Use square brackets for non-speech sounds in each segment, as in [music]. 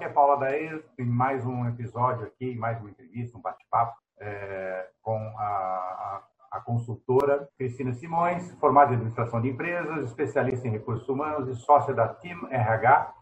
aqui é Paula Dair, em mais um episódio aqui, mais uma entrevista, um bate-papo é, com a, a, a, consultora Cristina Simões, formada em administração de empresas, especialista em recursos humanos e sócia da Team RH,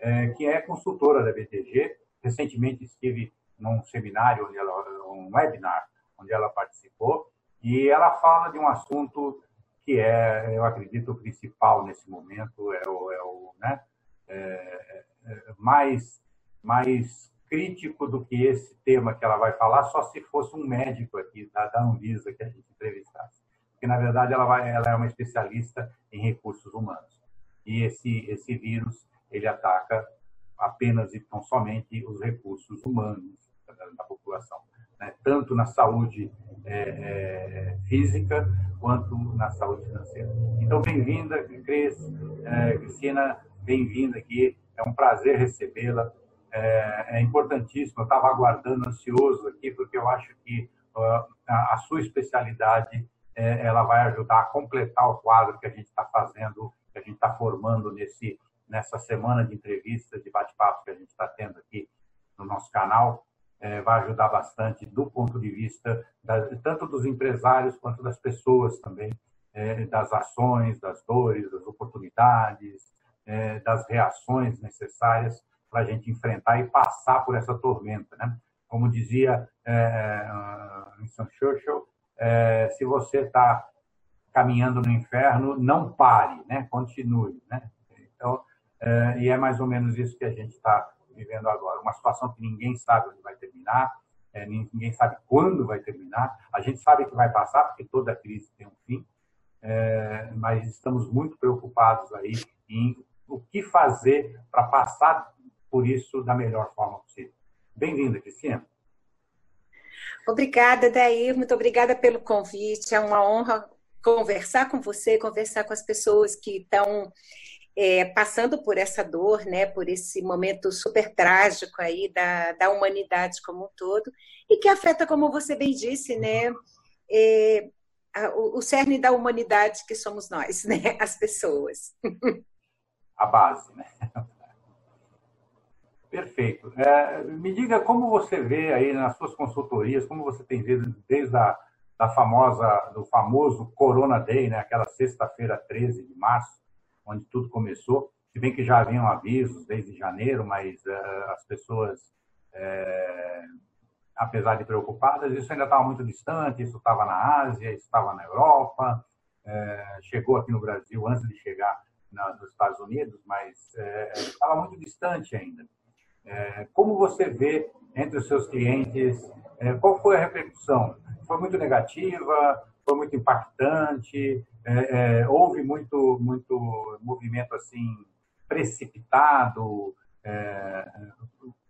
é, que é consultora da BTG. Recentemente estive num seminário, onde ela, um webinar, onde ela participou, e ela fala de um assunto que é, eu acredito, o principal nesse momento, é o, é o né, é, é, mais, mais crítico do que esse tema que ela vai falar, só se fosse um médico aqui da, Anvisa que a gente entrevistasse. Porque, na verdade, ela, vai, ela é uma especialista em recursos humanos. E esse, esse vírus, ele ataca apenas e tão somente os recursos humanos da, da população. Né? Tanto na saúde é, é, física quanto na saúde financeira. Então, bem-vinda, Cris, é, Cristina, bem-vinda aqui. É um prazer recebê-la. É, é, importantíssimo. Eu estava aguardando, ansioso aqui, porque eu acho que uh, a, a, sua especialidade é, ela vai ajudar a completar o quadro que a gente está fazendo, que a gente está formando nesse nessa semana de entrevistas, de bate-papo que a gente está tendo aqui no nosso canal. É, vai ajudar bastante do ponto de vista da, tanto dos empresários quanto das pessoas também, é, das ações, das dores, das oportunidades, é, das reações necessárias para a gente enfrentar e passar por essa tormenta. Né? Como dizia é, Winston Churchill, é, se você está caminhando no inferno, não pare, né? continue. Né? Então, é, e é mais ou menos isso que a gente está vivendo agora. Uma situação que ninguém sabe onde vai terminar, é, ninguém sabe quando vai terminar. A gente sabe que vai passar, porque toda crise tem um fim, é, mas estamos muito preocupados aí em o que fazer para passar por isso da melhor forma possível. Bem-vinda, Cristina. Obrigada, Daí. Muito obrigada pelo convite. É uma honra conversar com você, conversar com as pessoas que estão é, passando por essa dor, né, por esse momento super trágico aí da, da humanidade como um todo, e que afeta, como você bem disse, né, é, a, o, o cerne da humanidade que somos nós, [laughs] né, as pessoas. a base, né? Perfeito. É, me diga como você vê aí nas suas consultorias, como você tem visto desde a da famosa, do famoso Corona Day, né? aquela sexta-feira 13 de março, onde tudo começou. Se bem que já haviam avisos desde janeiro, mas uh, as pessoas, é, apesar de preocupadas, isso ainda estava muito distante, isso estava na Ásia, isso estava na Europa, é, chegou aqui no Brasil antes de chegar na, nos Estados Unidos, mas estava muito distante ainda. É, como você vê entre os seus clientes, é, qual foi a repercussão? Foi muito negativa? Foi muito impactante? É, houve muito, muito movimento assim precipitado?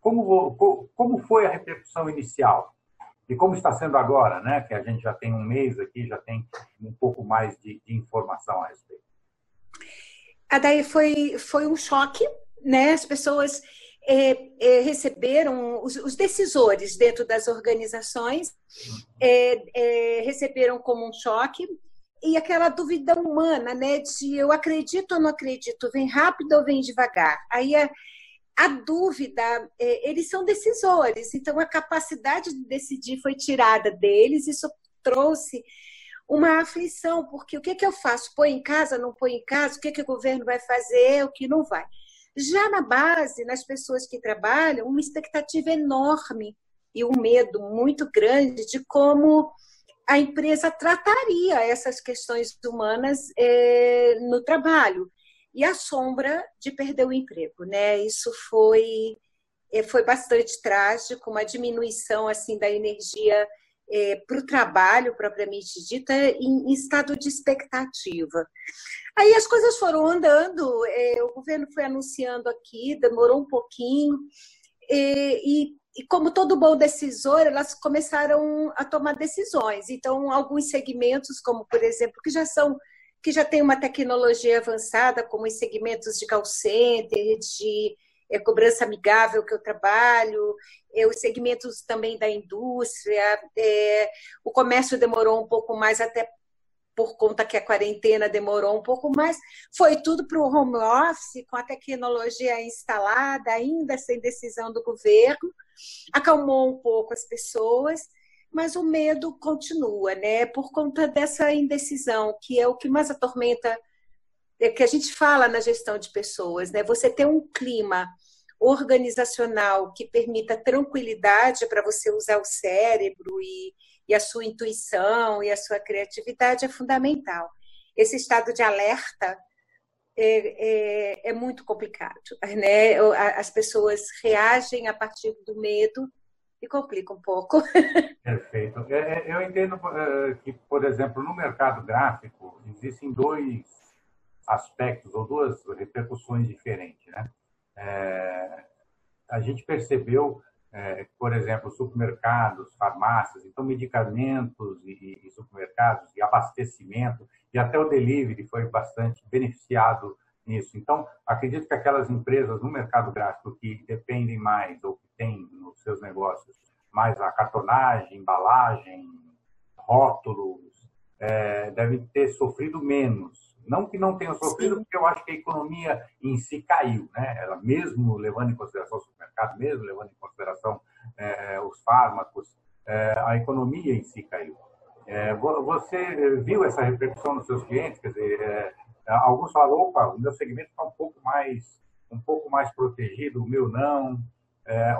Como, como foi a repercussão inicial? E como está sendo agora, né? Que a gente já tem um mês aqui, já tem um pouco mais de, de informação a respeito. A daí foi, foi um choque, né? As pessoas é, é, receberam, os, os, decisores dentro das organizações é, é, receberam como um choque e aquela dúvida humana, né? De eu acredito ou não acredito, vem rápido ou vem devagar. Aí a, a dúvida, é, eles são decisores, então a capacidade de decidir foi tirada deles, isso trouxe uma aflição, porque o que, que eu faço? Põe em casa, não põe em casa? O que, que o governo vai fazer, o que não vai? Já na base, nas pessoas que trabalham, uma expectativa enorme e um medo muito grande de como a empresa trataria essas questões humanas é, no trabalho e a sombra de perder o emprego, né? Isso foi é, foi bastante trágico, uma diminuição assim da energia é, para o trabalho propriamente dita em, estado de expectativa. Aí as coisas foram andando, é, o governo foi anunciando aqui, demorou um pouquinho, é, e, e, como todo bom decisor, elas começaram a tomar decisões. Então, alguns segmentos, como por exemplo, que já são que já tem uma tecnologia avançada, como os segmentos de call center, de é, cobrança amigável que eu trabalho, é, os segmentos também da indústria, é, o comércio demorou um pouco mais até por conta que a quarentena demorou um pouco mais, foi tudo para o home office, com a tecnologia instalada, ainda sem decisão do governo, acalmou um pouco as pessoas, mas o medo continua, né? Por conta dessa indecisão, que é o que mais atormenta, é que a gente fala na gestão de pessoas, né? Você ter um clima organizacional que permita tranquilidade para você usar o cérebro e, e a sua intuição e a sua criatividade é fundamental. Esse estado de alerta é, é, é, muito complicado. Né? As pessoas reagem a partir do medo e complica um pouco. [laughs] Perfeito. É, é, eu entendo é, que, por exemplo, no mercado gráfico, existem dois aspectos ou duas repercussões diferentes. Né? É, a gente percebeu, é, por exemplo, supermercados, farmácias, então medicamentos e, e, supermercados e abastecimento e até o delivery foi bastante beneficiado nisso. Então, acredito que aquelas empresas no mercado gráfico que dependem mais ou que têm nos seus negócios mais a cartonagem, embalagem, rótulos, é, devem ter sofrido menos. Não que não tenham sofrido, Sim. porque eu acho que a economia em si caiu, né? Ela mesmo levando em consideração o supermercado, mesmo levando em consideração é, os fármacos, é, a economia em si caiu. É, você viu essa repercussão nos seus clientes? Quer dizer, alguns falam, opa, o meu segmento está um pouco mais um pouco mais protegido, o meu não.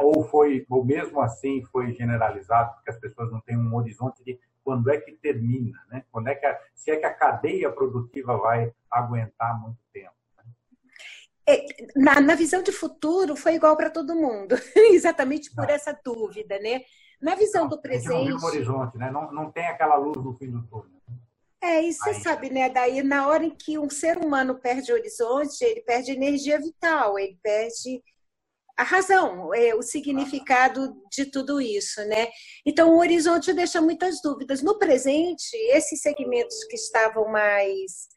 Ou foi, ou mesmo assim foi generalizado, porque as pessoas não têm um horizonte de quando é que termina, né? Quando é que a, se é que a cadeia produtiva vai aguentar muito tempo. Né? É, na, na, visão de futuro foi igual para todo mundo, [laughs] exatamente por é. essa dúvida, né? Na visão não, do presente. Não horizonte, né? Não, não tem aquela luz no fim do túnel. É, e você sabe, né? Daí, na hora em que um ser humano perde horizonte, ele perde energia vital, ele perde a razão, é, o significado de tudo isso, né? Então, o horizonte deixa muitas dúvidas. No presente, esses segmentos que estavam mais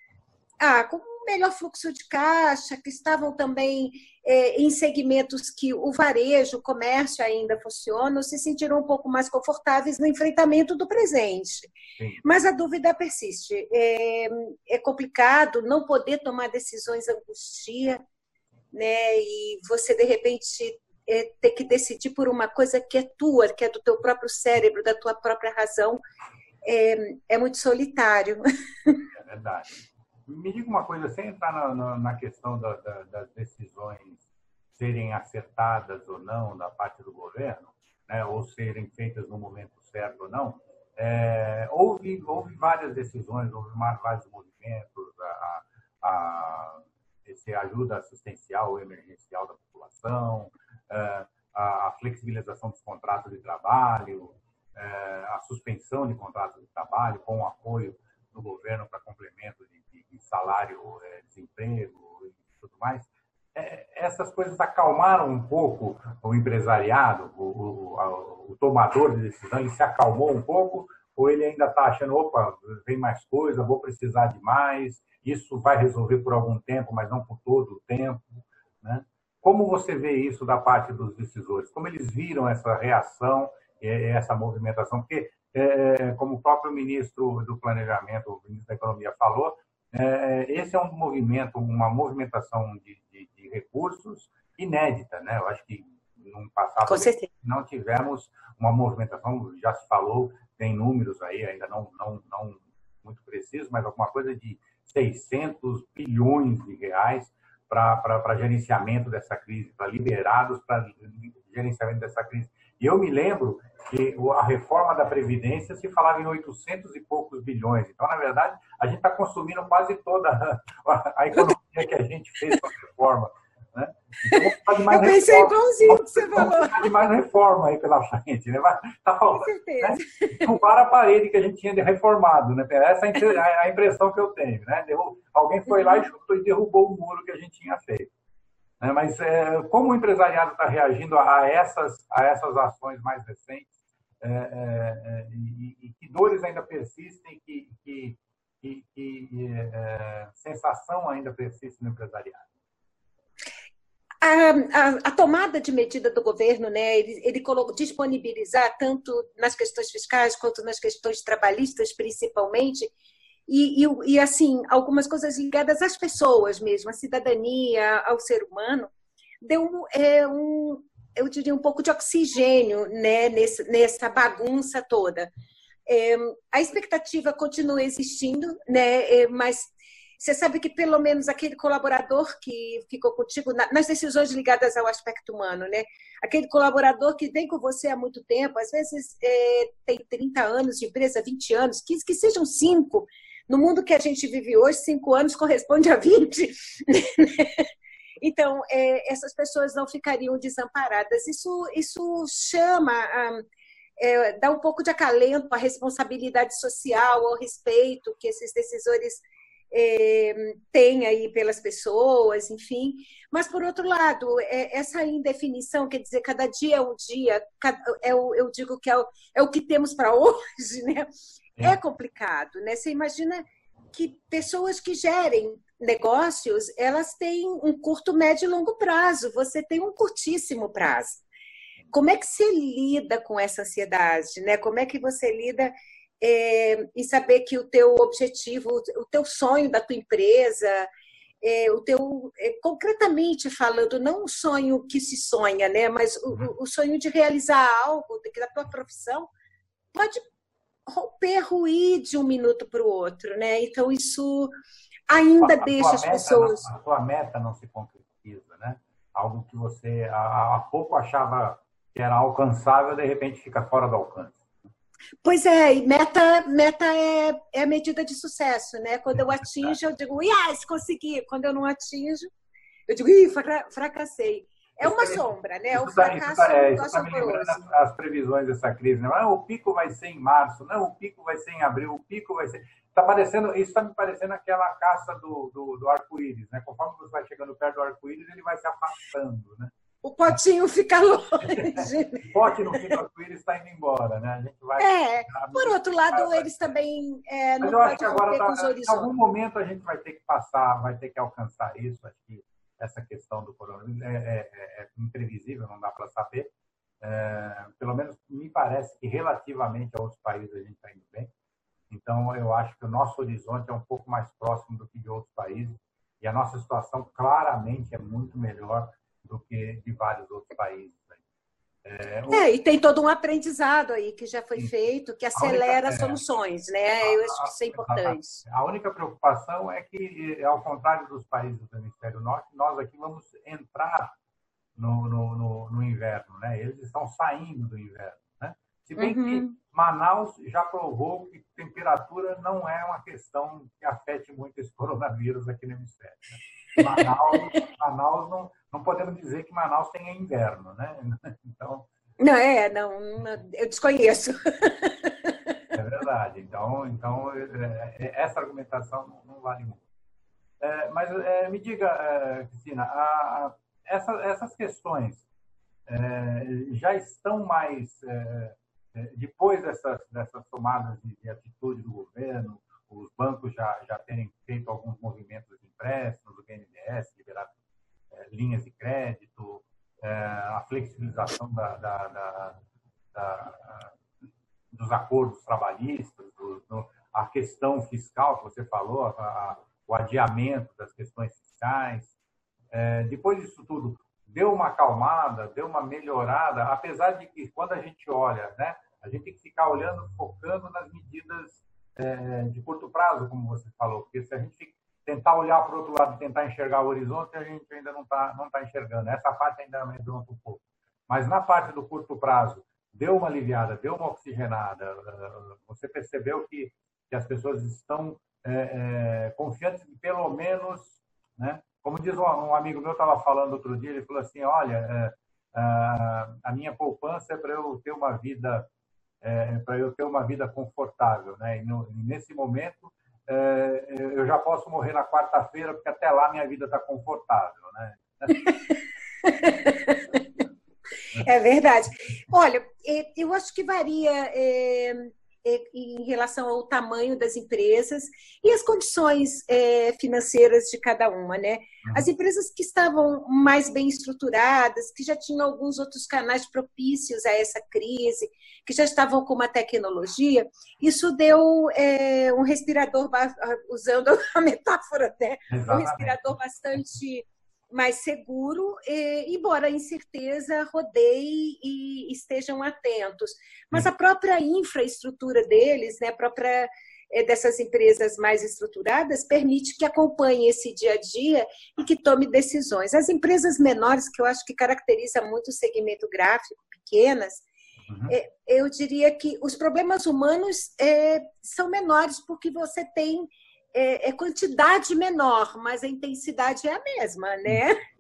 ah, com melhor fluxo de caixa, que estavam também é, em segmentos que o varejo, o comércio ainda funcionam, se sentiram um pouco mais confortáveis no enfrentamento do presente. Sim. Mas a dúvida persiste. É, é, complicado não poder tomar decisões angustia, né? E você de repente é, ter que decidir por uma coisa que é tua, que é do teu próprio cérebro, da tua própria razão, é, é muito solitário. [laughs] É verdade. Me diga uma coisa, sem entrar na, na, na questão da, da, das decisões serem acertadas ou não da parte do governo, né, ou serem feitas no momento certo ou não, é, houve, houve várias decisões, houve vários movimentos, a, a, esse ajuda assistencial ou emergencial da população, é, a, flexibilização dos contratos de trabalho, é, a suspensão de contratos de trabalho com o apoio do governo para complemento de salário, é, desemprego e tudo mais, essas coisas acalmaram um pouco o empresariado, o, o, o, tomador de decisão, ele se acalmou um pouco, ou ele ainda está achando, opa, vem mais coisa, vou precisar de mais, isso vai resolver por algum tempo, mas não por todo o tempo. Né? Como você vê isso da parte dos decisores? Como eles viram essa reação, essa movimentação? Porque, é, como o próprio ministro do Planejamento, o ministro da Economia falou, é, esse é um movimento, uma movimentação de, de, de, recursos inédita, né? Eu acho que no passado não tivemos uma movimentação, já se falou, tem números aí, ainda não, não, não muito precisos, mas alguma coisa de 600 bilhões de reais para gerenciamento dessa crise, para liberados para gerenciamento dessa crise. E eu me lembro que a reforma da Previdência se falava em 800 e poucos bilhões. Então, na verdade, a gente está consumindo quase toda [laughs] a, economia que a gente fez com a reforma. Né? Então, mais eu pensei reforma. igualzinho que você falou. de mais reforma aí pela frente. Né? Mas, tá falando, com certeza. Né? a parede que a gente tinha reformado. Né? Essa é a impressão que eu tenho. Né? Alguém foi lá e chutou e derrubou o muro que a gente tinha feito. Né? Mas é, como o empresariado está reagindo a essas, a essas ações mais recentes é, é, é e, e, que dores ainda persistem, que, que, que, que é, sensação ainda persiste no empresariado? A, a, tomada de medida do governo, né, ele, ele colocou, disponibilizar tanto nas questões fiscais quanto nas questões trabalhistas, principalmente, e, e, e, assim, algumas coisas ligadas às pessoas mesmo, à cidadania, ao ser humano, deu é, um, eu diria, um pouco de oxigênio né, nesse, nessa bagunça toda. É, a expectativa continua existindo, né, é, mas você sabe que pelo menos aquele colaborador que ficou contigo nas decisões ligadas ao aspecto humano, né? Aquele colaborador que vem com você há muito tempo, às vezes é, tem 30 anos de empresa, 20 anos, que, que sejam cinco. No mundo que a gente vive hoje, cinco anos corresponde a 20. [laughs] Então, é, essas pessoas não ficariam desamparadas. Isso, isso chama, é, dá um pouco de acalento à responsabilidade social, ao respeito que esses decisores é, têm aí pelas pessoas, enfim. Mas, por outro lado, é, essa indefinição, quer dizer, cada dia é um dia, cada, é o, eu digo que é o, é o que temos para [laughs] hoje, né? É. é complicado, né? Você imagina que pessoas que gerem negócios, elas têm um curto, médio e longo prazo. Você tem um curtíssimo prazo. Como é que você lida com essa ansiedade, né? Como é que você lida é, em saber que o teu objetivo, o teu sonho da tua empresa, é, o teu é, concretamente falando, não o sonho que se sonha, né? Mas o, uhum. o sonho de realizar algo da tua profissão pode romper, ruir de um minuto para o outro, né? Então isso ainda a, deixa as pessoas. Não, a tua meta não se concretiza, né? Algo que você há, há pouco achava que era alcançável, de repente fica fora do alcance. Pois é, e meta, meta é, é a medida de sucesso, né? Quando eu atinjo, eu digo, yes, consegui. Quando eu não atinjo, eu digo, ih, fracassei. É uma sombra, né? O fracasso tá, é, isso tá as, previsões dessa crise. Né? o pico vai ser em março, não, o pico vai ser em abril, o pico vai ser. Tá parecendo, isso está me parecendo aquela caça do, do, do arco-íris, né? Conforme você vai chegando perto do arco-íris, ele vai se afastando, né? O potinho fica [laughs] longe. o pote no fim do arco-íris está indo embora, né? A gente vai. É, por outro lado, eles também é, não podem romper com horizontes. Em algum momento a gente vai ter que passar, vai ter que alcançar isso. Que essa questão do coronavírus é, é, é, é imprevisível, não dá para saber. É, pelo menos me parece que relativamente a outros países a gente está indo bem. Então, eu acho que o nosso horizonte é um pouco mais próximo do que de outros países e a nossa situação claramente é muito melhor do que de vários outros países. É, o... é, e tem todo um aprendizado aí que já foi feito, que acelera única, soluções, né? Eu acho que isso é importante. A, a única preocupação é que, ao contrário dos países do hemisfério norte, nós aqui vamos entrar no, no, no, no inverno, né? Eles estão saindo do inverno, né? Se bem uhum. que Manaus já provou que temperatura não é uma questão que afete muito esse [laughs] coronavírus aqui no hemisfério. Né? Manaus, Manaus não, não podemos dizer que Manaus tenha inverno, né? [laughs] Então. Não, é, não, eu desconheço. É verdade. Então, então é, é, essa argumentação não vale muito. É, mas é, me diga, é, Cristina, a, a, essa, essas questões é, já estão mais é, depois dessas, dessas tomadas de, de, atitude do governo, os bancos já, já terem feito alguns movimentos de empréstimos, o BNDES liberar é, linhas de crédito, é, a flexibilização da, da, da, da, dos acordos trabalhistas, do, do, a questão fiscal que você falou, a, o adiamento das questões fiscais. É, depois disso tudo, deu uma acalmada, deu uma melhorada, apesar de que quando a gente olha, né, a gente tem que ficar olhando, focando nas medidas é, de curto prazo, como você falou, porque se a gente tentar olhar para o outro lado tentar enxergar o horizonte, a gente ainda não está não tá enxergando. Essa parte ainda me amedronta um pouco. Mas na parte do curto prazo, deu uma aliviada, deu uma oxigenada, você percebeu que, que as pessoas estão é, é, confiantes de pelo menos, né? como diz um, um amigo meu, estava falando outro dia, ele falou assim, olha, é, a minha poupança é para eu ter uma vida é, para eu ter uma vida confortável. Né? E, no, nesse momento, eu já posso morrer na quarta-feira, porque até lá minha vida está confortável. Né? [laughs] É verdade. Olha, eu acho que varia. É, em relação ao tamanho das empresas e as condições é, financeiras de cada uma, né? Uhum. As empresas que estavam mais bem estruturadas, que já tinham alguns outros canais propícios a essa crise, que já estavam com uma tecnologia, isso deu é, um respirador, usando [laughs] a metáfora, né? Um respirador bastante mais seguro, embora a incerteza rodeie e estejam atentos. Mas a própria infraestrutura deles, né, a própria eh, dessas empresas mais estruturadas, permite que acompanhe esse dia a dia e que tome decisões. As empresas menores, que eu acho que caracteriza muito o segmento gráfico, pequenas, uhum. Eh, eu diria que os problemas humanos é, são menores porque você tem é, é, quantidade menor, mas a intensidade é a mesma, né? [laughs]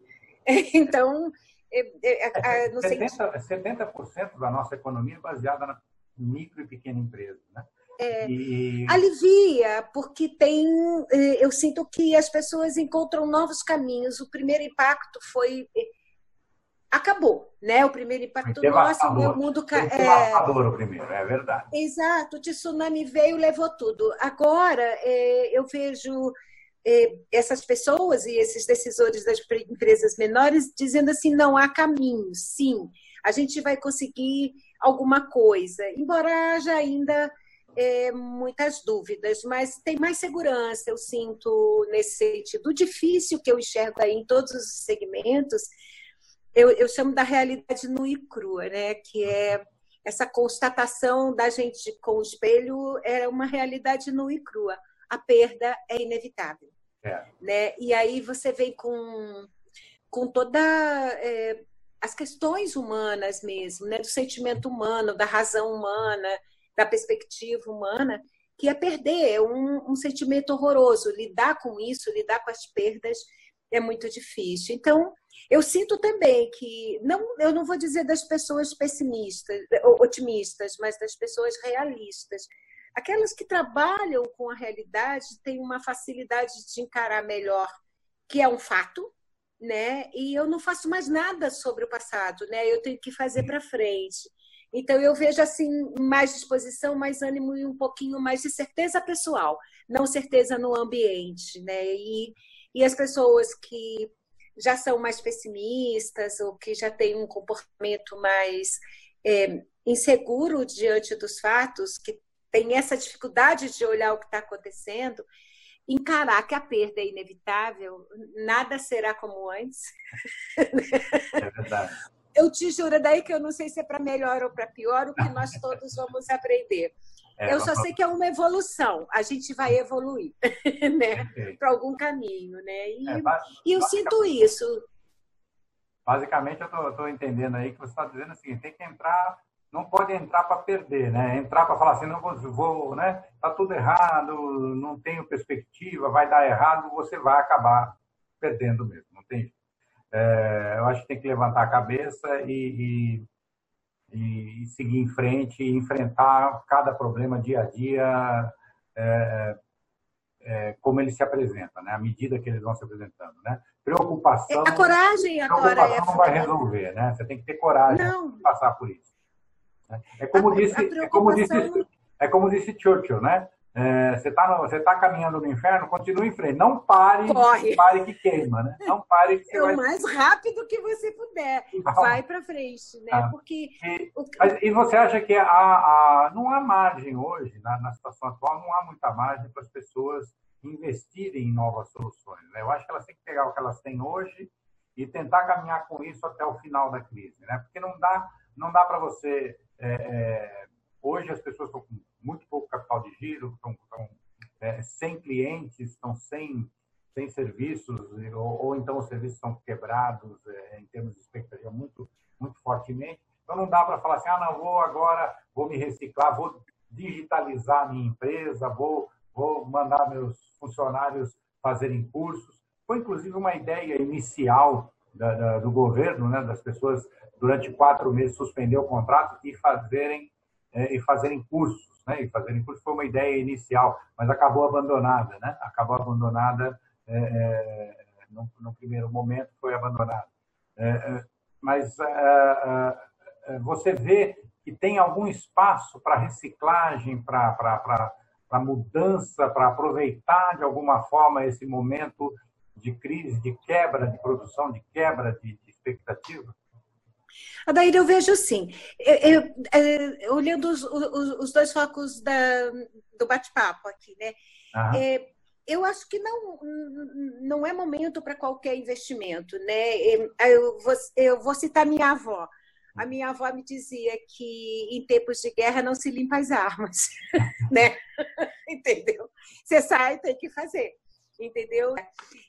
Então, é, é, 70%, 70 da nossa economia é baseada na micro e pequena empresa, né? É, e... Alivia, porque tem. Eu sinto que as pessoas encontram novos caminhos. O primeiro impacto foi acabou, né? O primeiro impacto nosso, o meu mundo caiu. É... o primeiro, é verdade. Exato, o tsunami veio, levou tudo. Agora é, eu vejo é, essas pessoas e esses decisores das empresas menores dizendo assim, não há caminho, sim, a gente vai conseguir alguma coisa, embora haja ainda é, muitas dúvidas, mas tem mais segurança, eu sinto nesse sentido. O difícil que eu enxergo aí em todos os segmentos eu, eu chamo da realidade nua e crua, né? Que é essa constatação da gente com o espelho é uma realidade nua e crua. A perda é inevitável. É. Né? E aí você vem com, com toda é, as questões humanas mesmo, né? do sentimento humano, da razão humana, da perspectiva humana, que é perder, é um, um sentimento horroroso. Lidar com isso, lidar com as perdas é muito difícil. Então, eu sinto também que, não, eu não vou dizer das pessoas pessimistas, otimistas, mas das pessoas realistas. Aquelas que trabalham com a realidade têm uma facilidade de encarar melhor, que é um fato, né? E eu não faço mais nada sobre o passado, né? Eu tenho que fazer para frente. Então eu vejo assim mais disposição, mais ânimo e um pouquinho mais de certeza pessoal, não certeza no ambiente, né? E, e as pessoas que já são mais pessimistas ou que já têm um comportamento mais é, inseguro diante dos fatos, que tem essa dificuldade de olhar o que está acontecendo, encarar que a perda é inevitável, nada será como antes. É verdade. Eu te juro daí que eu não sei se é para melhor ou para pior, o que nós todos vamos aprender. É, eu só sei que é uma evolução, a gente vai evoluir [laughs] né? para algum caminho. Né? E, é, e eu sinto isso. Basicamente, eu estou entendendo aí que você está dizendo assim: tem que entrar, não pode entrar para perder, né? entrar para falar assim, não vou, vou né? Está tudo errado, não tenho perspectiva, vai dar errado, você vai acabar perdendo mesmo, não tem é, Eu acho que tem que levantar a cabeça e, e e, seguir em frente e enfrentar cada problema dia a dia é, é, como ele se apresenta, né? À medida que eles vão se apresentando, né? Preocupação. A coragem agora preocupação é não vai resolver, né? Você tem que ter coragem de passar por isso. Né? É como a, disse, a é como disse, é como disse Churchill, né? É, você está tá caminhando no inferno, continue em frente. Não pare, Corre. pare que queima, né? Não pare que é vai... o mais rápido que você puder. Não. Vai para frente, né? Ah. Porque e, mas, e, você acha que há, há, não há margem hoje na, na, situação atual, não há muita margem para as pessoas investirem em novas soluções. Né? Eu acho que elas têm que pegar o que elas têm hoje e tentar caminhar com isso até o final da crise, né? Porque não dá, não dá para você é, é, hoje as pessoas estão com muito pouco capital de giro, estão, estão é, sem clientes, estão sem, sem serviços, ou, ou então os serviços estão quebrados é, em termos de expectativa muito, muito fortemente. Então não dá para falar assim, ah, não, vou agora, vou me reciclar, vou digitalizar a minha empresa, vou, vou mandar meus funcionários fazerem cursos. Foi inclusive uma ideia inicial da, da, do governo, né, das pessoas durante quatro meses suspender o contrato e fazerem é, e fazerem cursos né? E fazerem curso foi uma ideia inicial, mas acabou abandonada, né? Acabou abandonada é, é, no, no, primeiro momento, foi abandonada. É, é mas é, é, você vê que tem algum espaço para reciclagem, para mudança, para aproveitar de alguma forma esse momento de crise, de quebra de produção, de quebra de, de expectativa? Adair, eu vejo sim. Eu, eu, eu, olhando os, os, os, dois focos da, do bate-papo aqui, né? É, eu acho que não, não é momento para qualquer investimento, né? Eu vou, eu vou citar minha avó. A minha avó me dizia que em tempos de guerra não se limpa as armas, [laughs] né? [laughs] Entendeu? Você sai, tem que fazer, entendeu?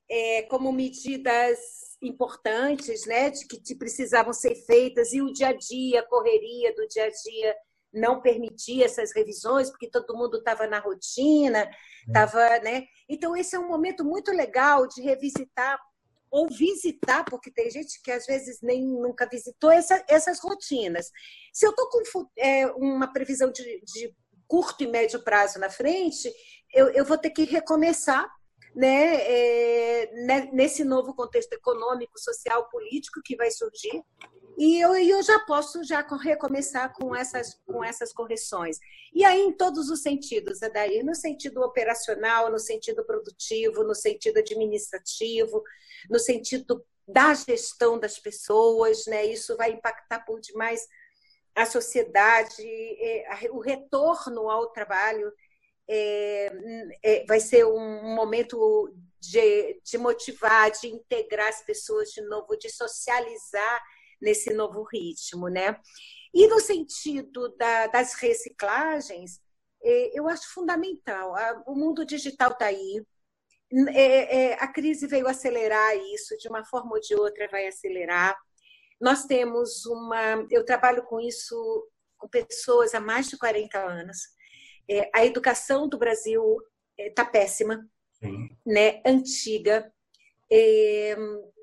É, como medidas importantes, né, de que precisavam ser feitas e o dia a dia, a correria do dia a dia não permitia essas revisões porque todo mundo estava na rotina, estava, é. né? Então esse é um momento muito legal de revisitar ou visitar, porque tem gente que às vezes nem nunca visitou essa, essas rotinas. Se eu estou com é, uma previsão de, de, curto e médio prazo na frente, eu, eu vou ter que recomeçar né, é, né, nesse novo contexto econômico, social, político que vai surgir. E eu, eu já posso já recomeçar com essas, com essas correções. E aí, em todos os sentidos, Adair, no sentido operacional, no sentido produtivo, no sentido administrativo, no sentido da gestão das pessoas, né? Isso vai impactar por demais a sociedade, é, o retorno ao trabalho é, é, vai ser um momento de, de motivar, de integrar as pessoas de novo, de socializar nesse novo ritmo, né? E no sentido da, das reciclagens, é, eu acho fundamental. O mundo digital está aí. É, é, a crise veio acelerar isso, de uma forma ou de outra vai acelerar. Nós temos uma. Eu trabalho com isso com pessoas há mais de 40 anos. A educação do Brasil está péssima, Sim. né? antiga,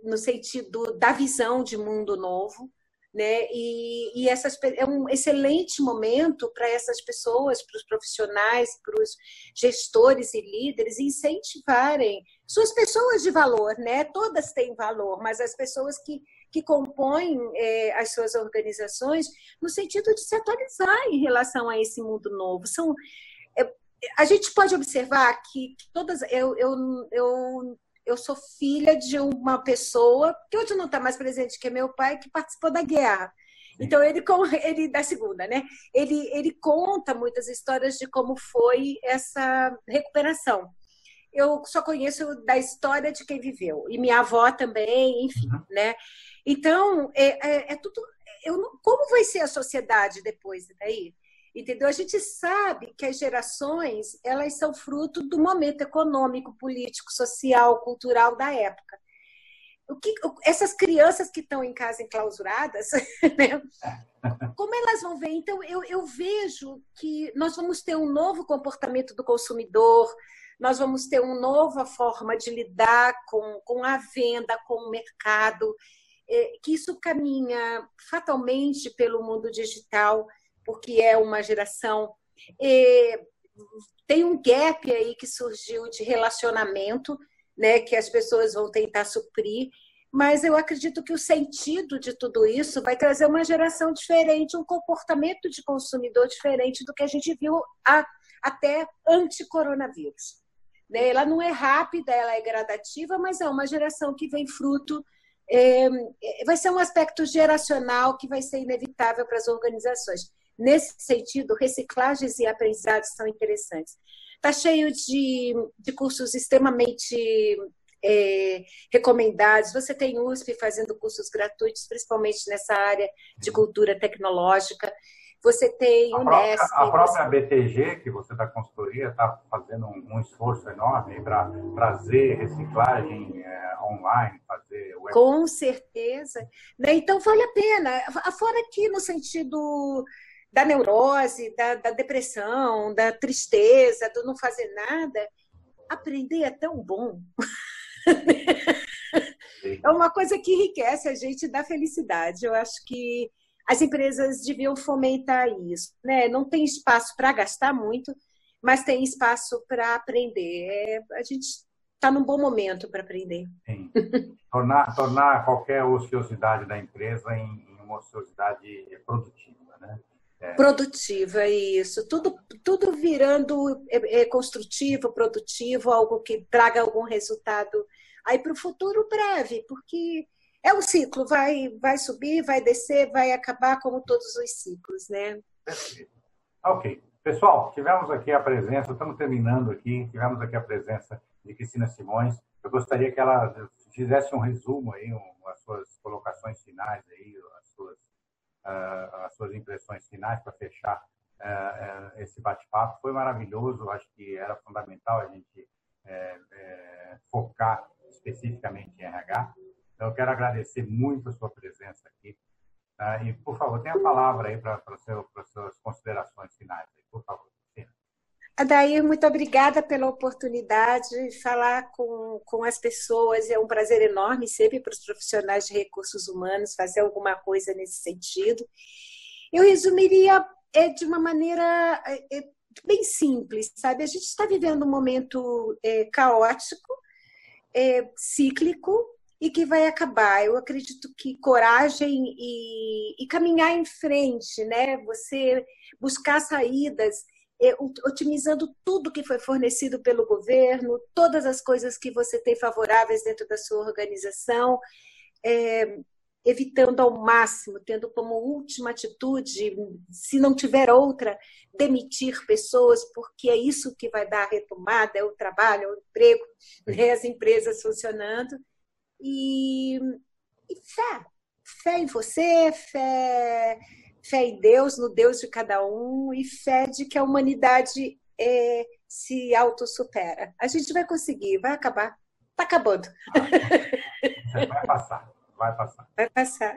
no sentido da visão de mundo novo, né? E, e essas, é um excelente momento para essas pessoas, para os profissionais, para os gestores e líderes incentivarem suas pessoas de valor, né? Todas têm valor, mas as pessoas que, que compõem é, as suas organizações, no sentido de se atualizar em relação a esse mundo novo. São, é, a gente pode observar que, que todas. Eu, eu, eu eu sou filha de uma pessoa que hoje não está mais presente, que é meu pai, que participou da guerra. Então ele, ele da segunda, né? Ele ele conta muitas histórias de como foi essa recuperação. Eu só conheço da história de quem viveu e minha avó também, enfim, uhum. né? Então é, é, é tudo. Eu, como vai ser a sociedade depois daí? Entendeu? A gente sabe que as gerações elas são fruto do momento econômico, político, social, cultural da época. O que, essas crianças que estão em casa enclausuradas, [laughs] né? como elas vão ver? Então, eu, eu vejo que nós vamos ter um novo comportamento do consumidor, nós vamos ter uma nova forma de lidar com, com a venda, com o mercado, que isso caminha fatalmente pelo mundo digital porque é uma geração. tem um gap aí que surgiu de relacionamento, né, que as pessoas vão tentar suprir, mas eu acredito que o sentido de tudo isso vai trazer uma geração diferente, um comportamento de consumidor diferente do que a gente viu a, até anti-coronavírus. Né? Ela não é rápida, ela é gradativa, mas é uma geração que vem fruto. É, vai ser um aspecto geracional que vai ser inevitável para as organizações. Nesse sentido, reciclagens e aprendizados são interessantes. Está cheio de, de cursos extremamente é, recomendados. Você tem USP fazendo cursos gratuitos, principalmente nessa área de cultura tecnológica. Você tem a Unesp. Própria, a própria BTG, que você da consultoria, está fazendo um, um, esforço enorme para trazer reciclagem é, online, fazer web. Com certeza. Né? Então, vale a pena. Fora que, no sentido da neurose, da, da depressão, da tristeza, do não fazer nada, aprender é tão bom. [laughs] é uma coisa que enriquece a gente da felicidade. Eu acho que as empresas deviam fomentar isso. Né? Não tem espaço para gastar muito, mas tem espaço para aprender. É, a gente está num bom momento para aprender. Sim. [laughs] Tornar, tornar qualquer ociosidade da empresa em, em uma ociosidade produtiva. Né? É. Produtiva, isso. Tudo, tudo virando é, é construtivo, produtivo, algo que traga algum resultado aí para o futuro breve, porque é um ciclo, vai, vai subir, vai descer, vai acabar como todos os ciclos, né? Ok. Pessoal, tivemos aqui a presença, estamos terminando aqui, tivemos aqui a presença de Cristina Simões. Eu gostaria que ela fizesse um resumo aí, um, as suas colocações finais aí, as suas, uh, as suas impressões finais para fechar uh, uh, esse bate-papo. Foi maravilhoso, acho que era fundamental a gente eh, eh, focar especificamente em RH. Então, eu quero agradecer muito a sua presença aqui. Tá? E, por favor, tenha a palavra aí para as suas considerações finais. Aí, por favor. Adair, muito obrigada pela oportunidade de falar com, com as pessoas. É um prazer enorme sempre para os profissionais de recursos humanos fazer alguma coisa nesse sentido. Eu resumiria é, de uma maneira é, é bem simples, sabe? A gente está vivendo um momento é, caótico, é, cíclico e que vai acabar. Eu acredito que coragem e, e caminhar em frente, né? Você buscar saídas é, otimizando tudo que foi fornecido pelo governo, todas as coisas que você tem favoráveis dentro da sua organização, é, evitando ao máximo, tendo como última atitude, se não tiver outra, demitir pessoas, porque é isso que vai dar a retomada, é o trabalho, é o emprego, né, as empresas funcionando. E, e fé, fé em você, fé fé em Deus, no Deus de cada um e fé de que a humanidade é, se autossupera. A gente vai conseguir, vai acabar. Está acabando. Vai passar, vai passar. Vai passar.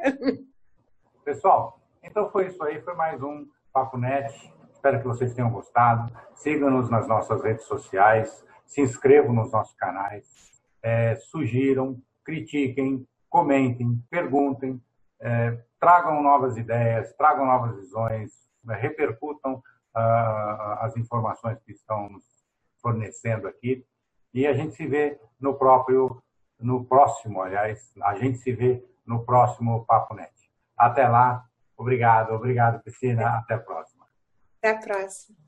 Pessoal, então foi isso aí, foi mais um Papo Net. Espero que vocês tenham gostado. Sigam-nos nas nossas redes sociais, se inscrevam nos nossos canais, é, sugiram, critiquem, comentem, perguntem. É, tragam novas ideias, tragam novas visões, né, repercutam uh, as informações que estão fornecendo aqui e a gente se vê no próprio, no próximo, aliás, a gente se vê no próximo Papo Net. Até lá, obrigado, obrigado, Cristina, até a próxima. Até a próxima.